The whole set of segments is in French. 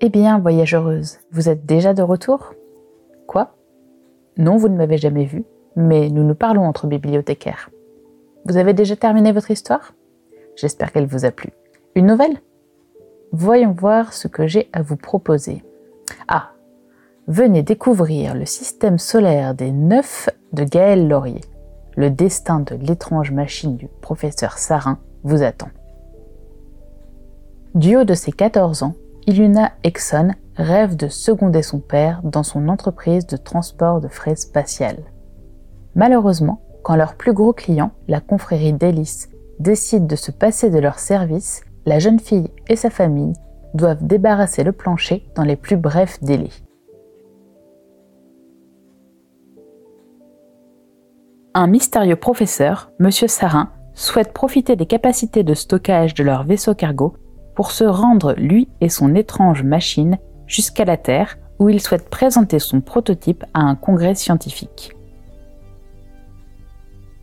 Eh bien, voyageuse, vous êtes déjà de retour? Quoi? Non, vous ne m'avez jamais vu, mais nous nous parlons entre bibliothécaires. Vous avez déjà terminé votre histoire? J'espère qu'elle vous a plu. Une nouvelle? Voyons voir ce que j'ai à vous proposer. Ah Venez découvrir le système solaire des neuf de Gaël Laurier. Le destin de l'étrange machine du professeur Sarin vous attend. Du haut de ses 14 ans, Iluna Exxon rêve de seconder son père dans son entreprise de transport de frais spatiales. Malheureusement, quand leur plus gros client, la confrérie d'Hélice, décide de se passer de leur service, la jeune fille et sa famille doivent débarrasser le plancher dans les plus brefs délais. Un mystérieux professeur, M. Sarin, souhaite profiter des capacités de stockage de leur vaisseau cargo pour se rendre, lui et son étrange machine, jusqu'à la Terre, où il souhaite présenter son prototype à un congrès scientifique.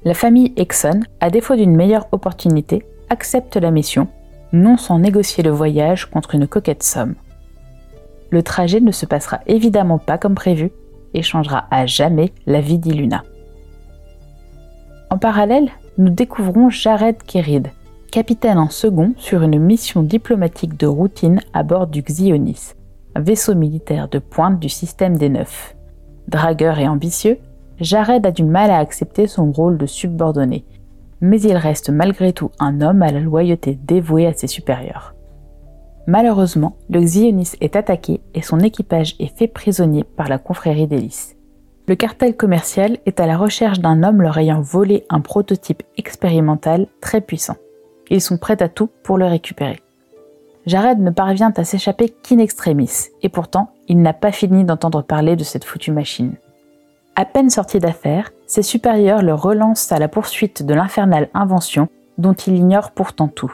La famille Exxon, à défaut d'une meilleure opportunité, accepte la mission, non sans négocier le voyage contre une coquette somme. Le trajet ne se passera évidemment pas comme prévu et changera à jamais la vie d'Iluna. En parallèle, nous découvrons Jared Kerid, capitaine en second sur une mission diplomatique de routine à bord du Xionis, un vaisseau militaire de pointe du système des Neufs. Dragueur et ambitieux, Jared a du mal à accepter son rôle de subordonné, mais il reste malgré tout un homme à la loyauté dévouée à ses supérieurs. Malheureusement, le Xionis est attaqué et son équipage est fait prisonnier par la confrérie d'Hélice. Le cartel commercial est à la recherche d'un homme leur ayant volé un prototype expérimental très puissant. Ils sont prêts à tout pour le récupérer. Jared ne parvient à s'échapper qu'in extremis, et pourtant, il n'a pas fini d'entendre parler de cette foutue machine. À peine sorti d'affaires, ses supérieurs le relancent à la poursuite de l'infernale invention dont il ignore pourtant tout.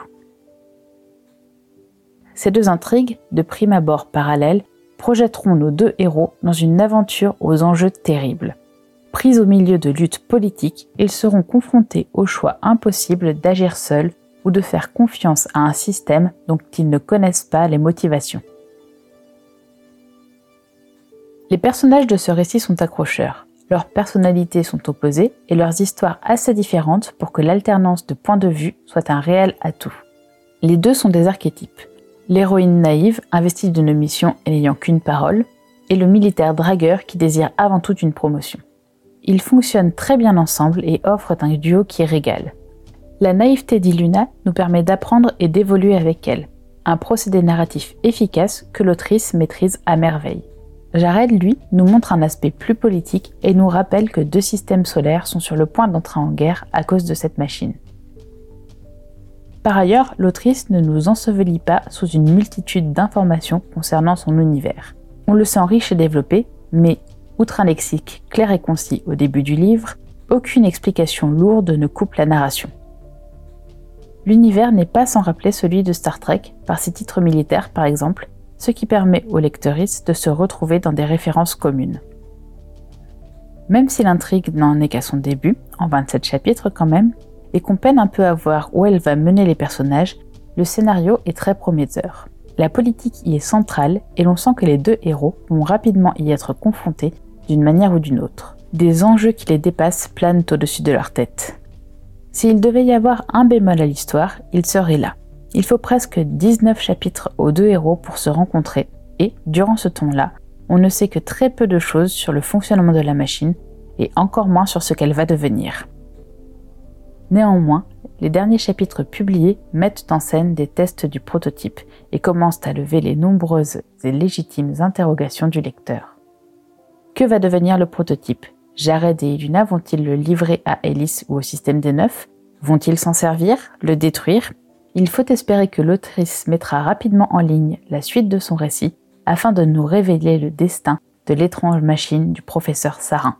Ces deux intrigues, de prime abord parallèles, projetteront nos deux héros dans une aventure aux enjeux terribles. Pris au milieu de luttes politiques, ils seront confrontés au choix impossible d'agir seuls ou de faire confiance à un système dont ils ne connaissent pas les motivations. Les personnages de ce récit sont accrocheurs. Leurs personnalités sont opposées et leurs histoires assez différentes pour que l'alternance de points de vue soit un réel atout. Les deux sont des archétypes l'héroïne naïve investie d'une mission et n'ayant qu'une parole, et le militaire dragueur qui désire avant tout une promotion. Ils fonctionnent très bien ensemble et offrent un duo qui régale. La naïveté d'Iluna nous permet d'apprendre et d'évoluer avec elle, un procédé narratif efficace que l'autrice maîtrise à merveille. Jared, lui, nous montre un aspect plus politique et nous rappelle que deux systèmes solaires sont sur le point d'entrer en guerre à cause de cette machine. Par ailleurs, l'autrice ne nous ensevelit pas sous une multitude d'informations concernant son univers. On le sent riche et développé, mais, outre un lexique clair et concis au début du livre, aucune explication lourde ne coupe la narration. L'univers n'est pas sans rappeler celui de Star Trek, par ses titres militaires par exemple, ce qui permet aux lectrices de se retrouver dans des références communes. Même si l'intrigue n'en est qu'à son début, en 27 chapitres quand même, et qu'on peine un peu à voir où elle va mener les personnages, le scénario est très prometteur. La politique y est centrale et l'on sent que les deux héros vont rapidement y être confrontés d'une manière ou d'une autre. Des enjeux qui les dépassent planent au-dessus de leur tête. S'il devait y avoir un bémol à l'histoire, il serait là. Il faut presque 19 chapitres aux deux héros pour se rencontrer et, durant ce temps-là, on ne sait que très peu de choses sur le fonctionnement de la machine et encore moins sur ce qu'elle va devenir. Néanmoins, les derniers chapitres publiés mettent en scène des tests du prototype et commencent à lever les nombreuses et légitimes interrogations du lecteur. Que va devenir le prototype? Jared et Iluna vont-ils le livrer à Alice ou au système des neufs Vont-ils s'en servir? Le détruire? Il faut espérer que l'autrice mettra rapidement en ligne la suite de son récit afin de nous révéler le destin de l'étrange machine du professeur Sarin.